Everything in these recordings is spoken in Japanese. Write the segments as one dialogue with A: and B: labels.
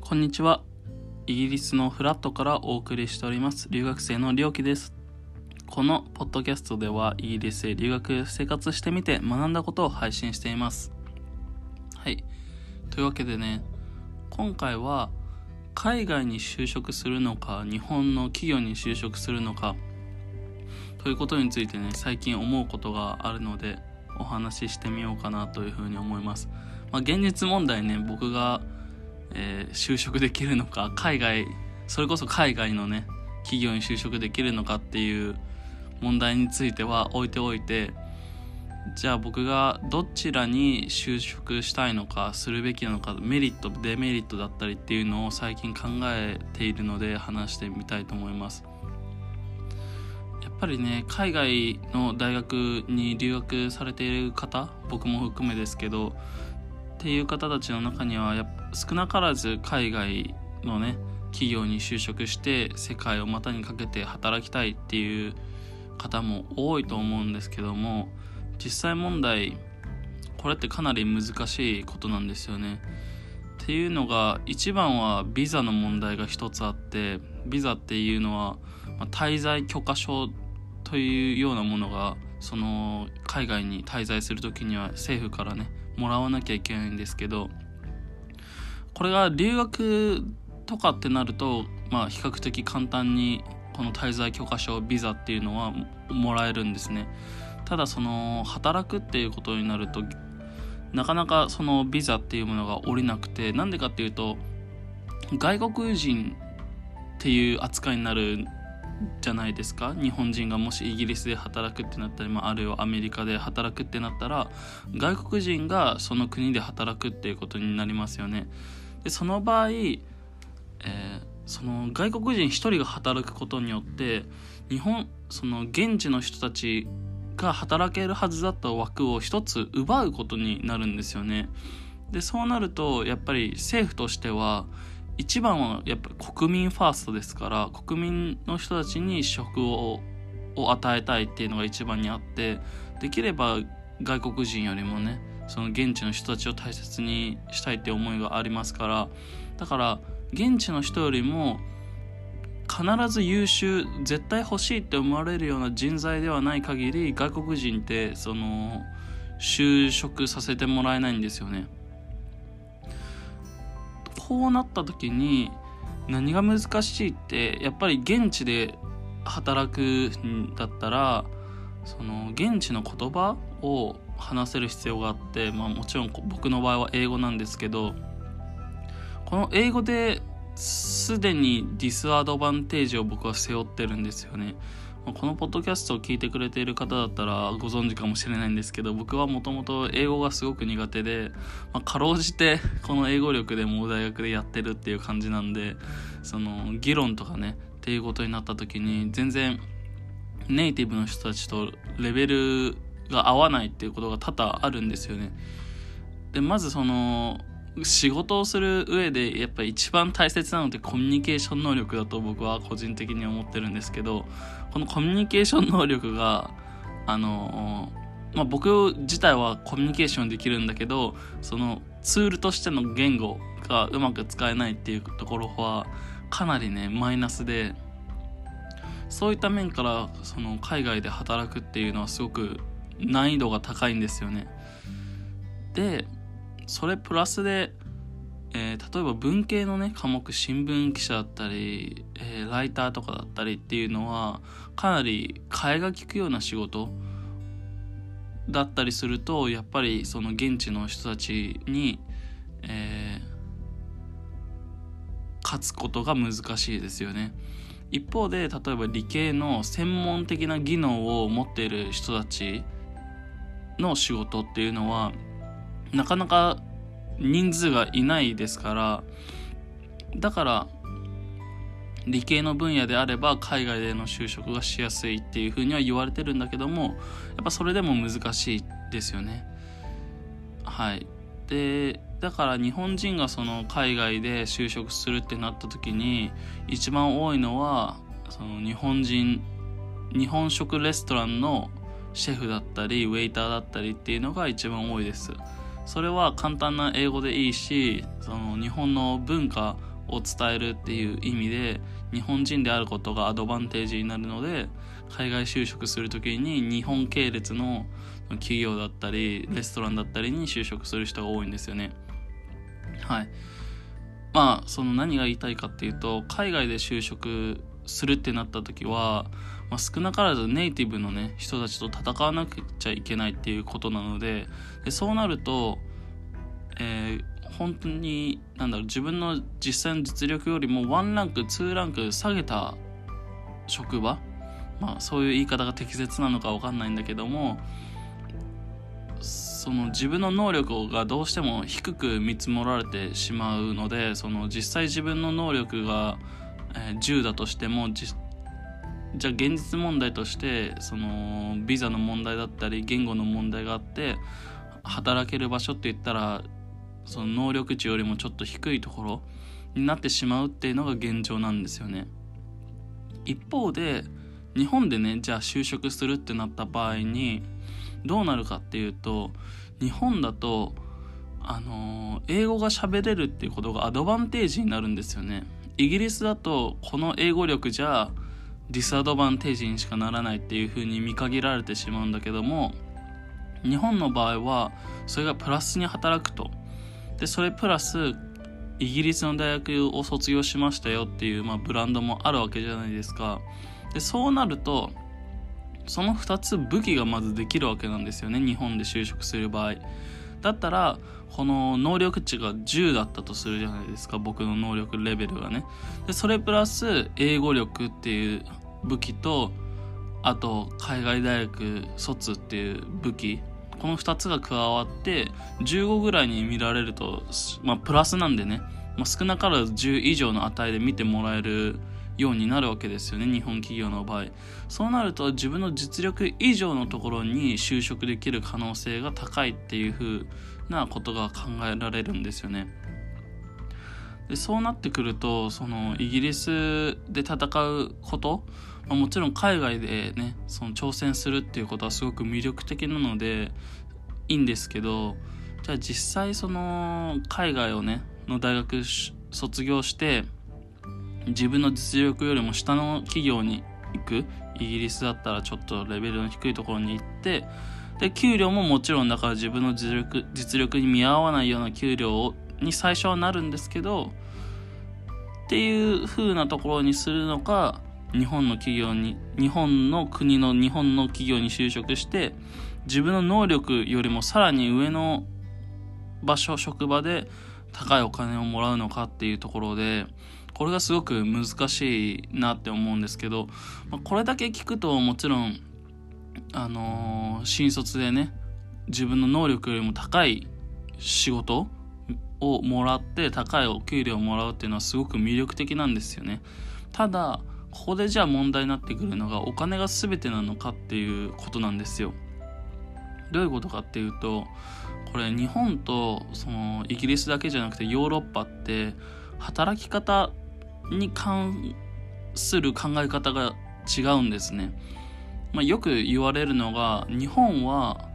A: こんにちは。イギリスのフラットからお送りしております。留学生のりょうきです。このポッドキャストではイギリスへ留学生活してみて学んだことを配信しています。はい。というわけでね今回は海外に就職するのか日本の企業に就職するのかということについてね最近思うことがあるのでお話ししてみようかなというふうに思います、まあ、現実問題ね僕が、えー、就職できるのか海外それこそ海外のね企業に就職できるのかっていう問題については置いておいてじゃあ僕がどちらに就職したいのかするべきなのかメリットデメリットだったりっていうのを最近考えているので話してみたいと思います。やっぱりね海外の大学に留学されている方僕も含めですけどっていう方たちの中にはや少なからず海外のね企業に就職して世界を股にかけて働きたいっていう方も多いと思うんですけども実際問題これってかなり難しいことなんですよね。っていうのが一番はビザの問題が一つあってビザっていうのは、ま滞在許可証というようなものがその海外に滞在する時には政府からねもらわなきゃいけないんですけどこれが留学とかってなるとまあ比較的簡単にこの滞在許可証ビザっていうのはもらえるんですね。ただその働くっていうことになるとなかなかそのビザっていうものが下りなくてなんでかっていうと外国人っていう扱いになるじゃないですか？日本人がもしイギリスで働くってなったり、まあ、あるいはアメリカで働くってなったら外国人がその国で働くっていうことになりますよねでその場合、えー、その外国人1人が働くことによって日本その現地の人たちが働けるはずだった枠を一つ奪うことになるんですよね。でそうなるとやっぱり政府としては一番はやっぱり国民ファーストですから国民の人たちに職をを与えたいっていうのが一番にあってできれば外国人よりもねその現地の人たちを大切にしたいって思いがありますからだから現地の人よりも必ず優秀絶対欲しいって思われるような人材ではない限り外国人ってその就職させてもらえないんですよね。こうなった時に何が難しいってやっぱり現地で働くんだったらその現地の言葉を話せる必要があって、まあ、もちろん僕の場合は英語なんですけどこの英語ですでにディスアドバンテージを僕は背負ってるんですよね。このポッドキャストを聞いてくれている方だったらご存知かもしれないんですけど僕はもともと英語がすごく苦手で、まあ、かろうじてこの英語力でもう大学でやってるっていう感じなんでその議論とかねっていうことになった時に全然ネイティブの人たちとレベルが合わないっていうことが多々あるんですよね。でまずその仕事をする上でやっぱり一番大切なのってコミュニケーション能力だと僕は個人的に思ってるんですけどこのコミュニケーション能力があのまあ、僕自体はコミュニケーションできるんだけどそのツールとしての言語がうまく使えないっていうところはかなりねマイナスでそういった面からその海外で働くっていうのはすごく難易度が高いんですよね。でそれプラスで、えー、例えば文系のね科目新聞記者だったり、えー、ライターとかだったりっていうのはかなり替えが利くような仕事だったりするとやっぱりその現地の人たちに、えー、勝つことが難しいですよね。一方で例えば理系の専門的な技能を持っている人たちの仕事っていうのはなかなか人数がいないですからだから理系の分野であれば海外での就職がしやすいっていうふうには言われてるんだけどもやっぱそれでも難しいですよね。はいでだから日本人がその海外で就職するってなった時に一番多いのはその日本人日本食レストランのシェフだったりウェイターだったりっていうのが一番多いです。それは簡単な英語でいいしその日本の文化を伝えるっていう意味で日本人であることがアドバンテージになるので海外就職する時に日本系列の企業だったりレストランだったりに就職する人が多いんですよね。はい。まあその何が言いたいかっていうと海外で就職するってなった時は、まあ、少なからずネイティブのね人たちと戦わなくちゃいけないっていうことなのででそうなると、えー、本当になんだろう自分の実際の実力よりも1ランク2ランク下げた職場まあそういう言い方が適切なのか分かんないんだけどもその自分の能力がどうしても低く見積もられてしまうのでその実際自分の能力が、えー、10だとしてもじゃあ現実問題としてそのビザの問題だったり言語の問題があって働ける場所って言ったらその能力値よりもちょっと低いところになってしまうっていうのが現状なんですよね。一方で日本でねじゃあ就職するってなった場合にどうなるかっていうと日本だとあの、英語が喋れるっていうことがアドバンテージになるんですよね。イギリスだとこの英語力じゃディスアドバンテージにしかならないっていう風に見限られてしまうんだけども日本の場合はそれがプラスに働くと。でそれプラスイギリスの大学を卒業しましたよっていう、まあ、ブランドもあるわけじゃないですか。でそうなるとその2つ武器がまずできるわけなんですよね日本で就職する場合。だったらこの能力値が10だったとするじゃないですか。僕の能力レベルがね。でそれプラス英語力っていう武器とあと海外大学卒っていう武器。この2つが加わって15ぐらいに見られると、まあ、プラスなんでね、まあ、少なからず10以上の値で見てもらえるようになるわけですよね日本企業の場合。そうなると自分の実力以上のところに就職できる可能性が高いっていう風なことが考えられるんですよね。でそうなってくるとそのイギリスで戦うことまあ、もちろん海外でねその挑戦するっていうことはすごく魅力的なのでいいんですけどじゃあ実際その海外をねの大学卒業して自分の実力よりも下の企業に行く？イギリスだったらちょっとレベルの低いところに行ってで給料ももちろんだから自分の実力実力に見合わないような給料に最初はなるんですけどっていう風なところにするのか日本の企業に日本の国の日本の企業に就職して自分の能力よりもさらに上の場所職場で高いお金をもらうのかっていうところでこれがすごく難しいなって思うんですけど、まあ、これだけ聞くともちろんあのー、新卒でね自分の能力よりも高い仕事をもらって高いお給料をもらうっていうのはすごく魅力的なんですよねただここでじゃあ問題になってくるのがお金が全てなのかっていうことなんですよ。どういうことかっていうとこれ日本とそのイギリスだけじゃなくてヨーロッパって働き方に関する考え方が違うんですね。まあ、よく言われるのが日本は、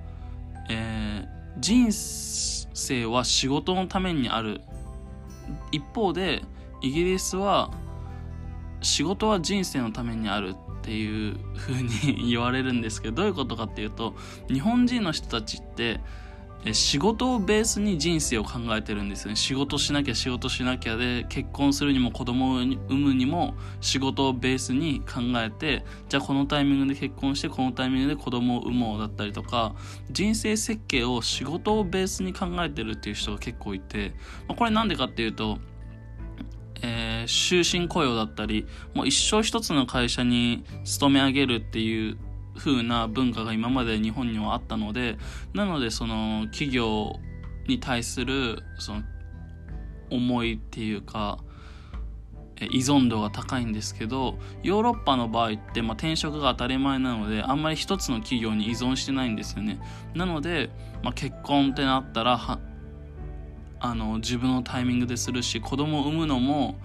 A: えー、人生は仕事のためにある一方でイギリスは仕事は人生のためにあるっていう風に 言われるんですけどどういうことかっていうと日本人の人たちって仕事をベースに人生を考えてるんですよね。仕事しなきゃ仕事しなきゃで結婚するにも子供を産むにも仕事をベースに考えてじゃあこのタイミングで結婚してこのタイミングで子供を産もうだったりとか人生設計を仕事をベースに考えてるっていう人が結構いて、まあ、これなんでかっていうとえー、終身雇用だったり、もう一生一つの会社に勤め上げるっていう風な文化が今まで日本にはあったので、なのでその企業に対するその思いっていうか、依存度が高いんですけどヨーロッパの場合って、まあ、転職が当たり前なのであんまり一つの企業に依存してないんですよね。なので、まあ、結婚ってなったらあの自分のタイミングでするし子供を産むのも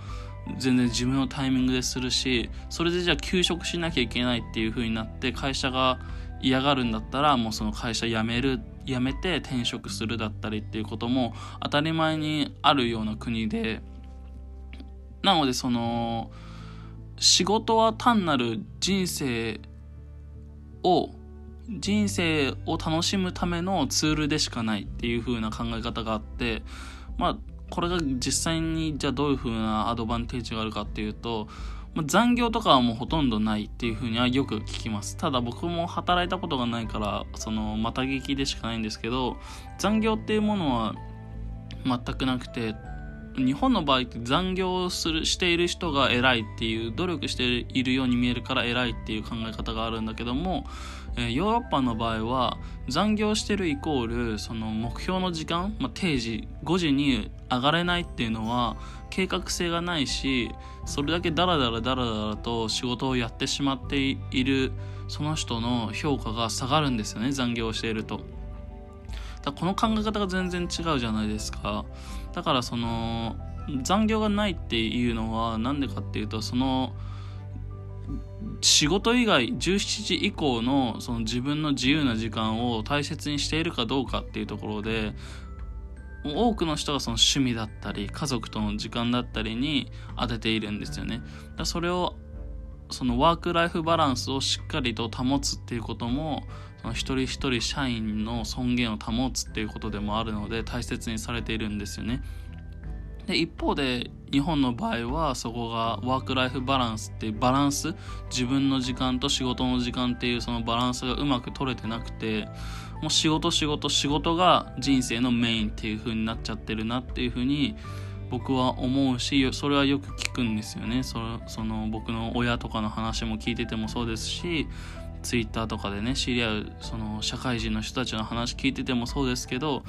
A: 全然自分のタイミングでするしそれでじゃあ休職しなきゃいけないっていう風になって会社が嫌がるんだったらもうその会社辞める辞めて転職するだったりっていうことも当たり前にあるような国でなのでその仕事は単なる人生を人生を楽しむためのツールでしかないっていう風な考え方があってまあこれが実際にじゃあどういう風なアドバンテージがあるかっていうと、まあ、残業とかはもうほとんどないっていう風にはよく聞きます。ただ僕も働いたことがないからそのまた聞きでしかないんですけど残業っていうものは全くなくて日本の場合って残業するしている人が偉いっていう努力しているように見えるから偉いっていう考え方があるんだけども、え、ヨーロッパの場合は残業してるイコールその目標の時間、まあ、定時5時に上がれないっていうのは計画性がないしそれだけダラダラダラダラと仕事をやってしまっているその人の評価が下がるんですよね残業していると。だこの考え方が全然違うじゃないですか。だからその残業がないっていうのは何でかっていうとその仕事以外17時以降のその自分の自由な時間を大切にしているかどうかっていうところで多くの人がその趣味だったり家族との時間だったりに当てているんですよね。だそれをそのワークライフバランスをしっかりと保つっていうこともその一人一人社員の尊厳を保つっていうことでもあるので大切にされているんですよね。で一方で日本の場合はそこがワークライフバランスってバランス自分の時間と仕事の時間っていうそのバランスがうまく取れてなくてもう仕事仕事仕事が人生のメインっていう風になっちゃってるなっていう風に僕は思うしそれはよく聞くんですよね。そその僕の親とかの話も聞いててもそうですしツイッターとかでね知り合うその社会人の人たちの話聞いててもそうですけど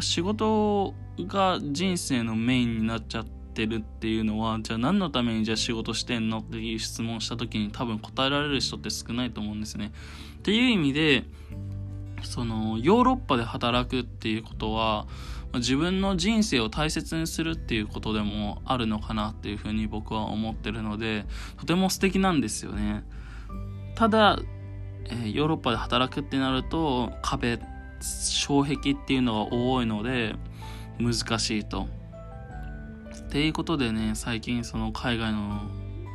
A: 仕事をが人生のメインになっちゃってるっていうのはじゃあ何のためにじゃあ仕事してんのっていう質問した時に多分答えられる人って少ないと思うんですね。っていう意味でそのヨーロッパで働くっていうことは自分の人生を大切にするっていうことでもあるのかなっていうふうに僕は思ってるのでとても素敵なんですよねただ、えー、ヨーロッパで働くってなると壁障壁っていうのが多いので難しいと。っていうことでね最近その海外の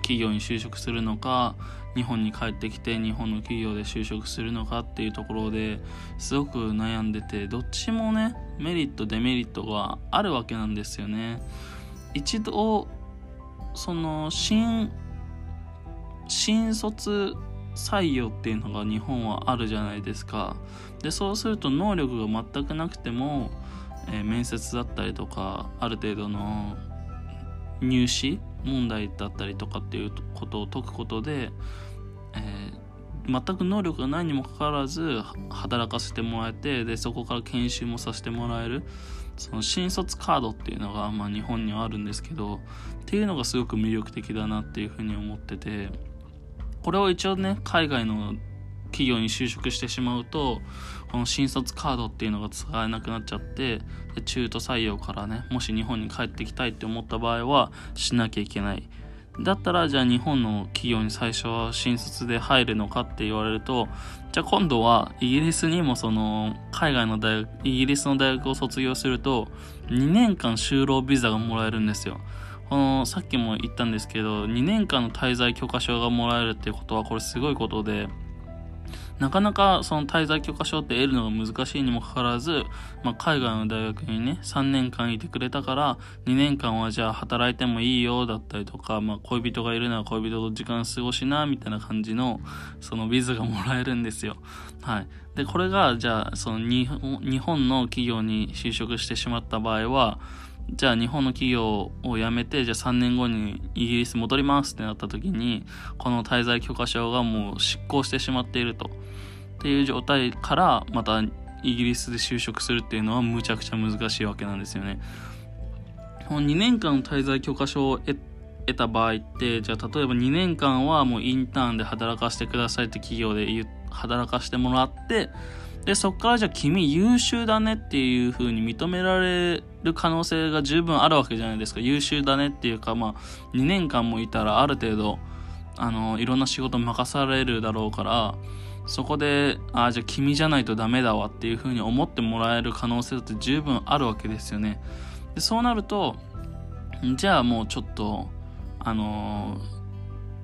A: 企業に就職するのか日本に帰ってきて日本の企業で就職するのかっていうところですごく悩んでてどっちもねメリットデメリットがあるわけなんですよね。一度その新新卒採用っていうのが日本はあるじゃないですか。でそうすると能力が全くなくても、えー、面接だったりとかある程度の入試問題だったりとかっていうことを解くことでえー、全く能力がないにもかかわらず働かせてもらえてでそこから研修もさせてもらえるその新卒カードっていうのが、まあ、日本にはあるんですけどっていうのがすごく魅力的だなっていうふうに思っててこれを一応ね海外の企業に就職してしまうとこの新卒カードっていうのが使えなくなっちゃって中途採用からねもし日本に帰ってきたいって思った場合はしなきゃいけない。だったらじゃあ日本の企業に最初は新卒で入るのかって言われるとじゃあ今度はイギリスにもその海外の大学イギリスの大学を卒業すると2年間就労ビザがもらえるんですよ。このさっきも言ったんですけど2年間の滞在許可証がもらえるっていうことはこれすごいことでなかなかその滞在許可証って得るのが難しいにもかかわらず、まあ、海外の大学にね、3年間いてくれたから、2年間はじゃあ働いてもいいよだったりとか、まあ、恋人がいるなら恋人と時間過ごしな、みたいな感じの、そのビザがもらえるんですよ。はい。で、これが、じゃあ、その日本の企業に就職してしまった場合は、じゃあ日本の企業を辞めて、じゃあ3年後にイギリス戻りますってなった時に、この滞在許可証がもう失効してしまっていると。っていう状態からまたイギリスで就職するっていうのはむちゃくちゃ難しいわけなんですよね。この2年間の滞在許可証を得た場合ってじゃあ例えば2年間はもうインターンで働かせてくださいって企業で働かせてもらってでそっからじゃあ君優秀だねっていう風に認められる可能性が十分あるわけじゃないですか優秀だねっていうかまあ2年間もいたらある程度あのいろんな仕事任されるだろうからそこで、ああ、じゃあ君じゃないとダメだわっていうふうに思ってもらえる可能性だって十分あるわけですよね。でそうなると、じゃあもうちょっと、あの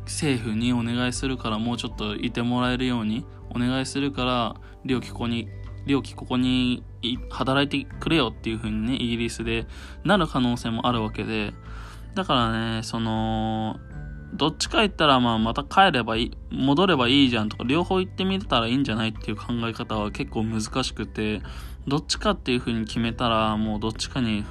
A: 政府にお願いするからもうちょっといてもらえるようにお願いするから良きここに良きここに働いてくれよっていう風にねイギリスでなる可能性もあるわけで。だからねそのどっちか言ったらまあまた帰ればいい戻ればいいじゃんとか両方行ってみたらいいんじゃないっていう考え方は結構難しくてどっちかっていう風に決めたらもうどっちかに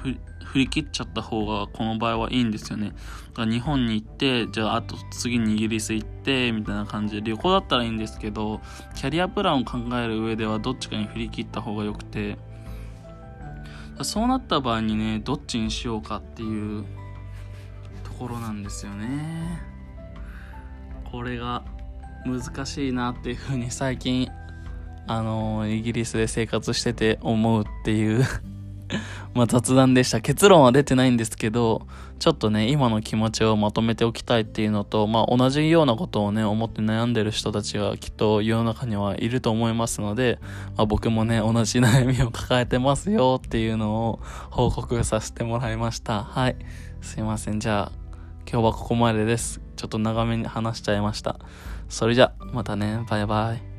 A: 振り切っちゃった方がこの場合はいいんですよね。だから日本に行って、じゃああと次にイギリス行って、みたいな感じで旅行だったらいいんですけど、キャリアプランを考える上ではどっちかに振り切った方が良くて、そうなった場合にね、どっちにしようかっていうところなんですよね。これが難しいなっていうふうに最近、あのイギリスで生活してて思うっていう まあ雑談でした。結論は出てないんですけど、ちょっとね、今の気持ちをまとめておきたいっていうのと、まあ同じようなことをね、思って悩んでる人たちがきっと世の中にはいると思いますので、まあ、僕もね、同じ悩みを抱えてますよっていうのを報告させてもらいました。はい。すいません。じゃあ、今日はここまでです。ちょっと長めに話しちゃいました。それじゃ、またね。バイバイ。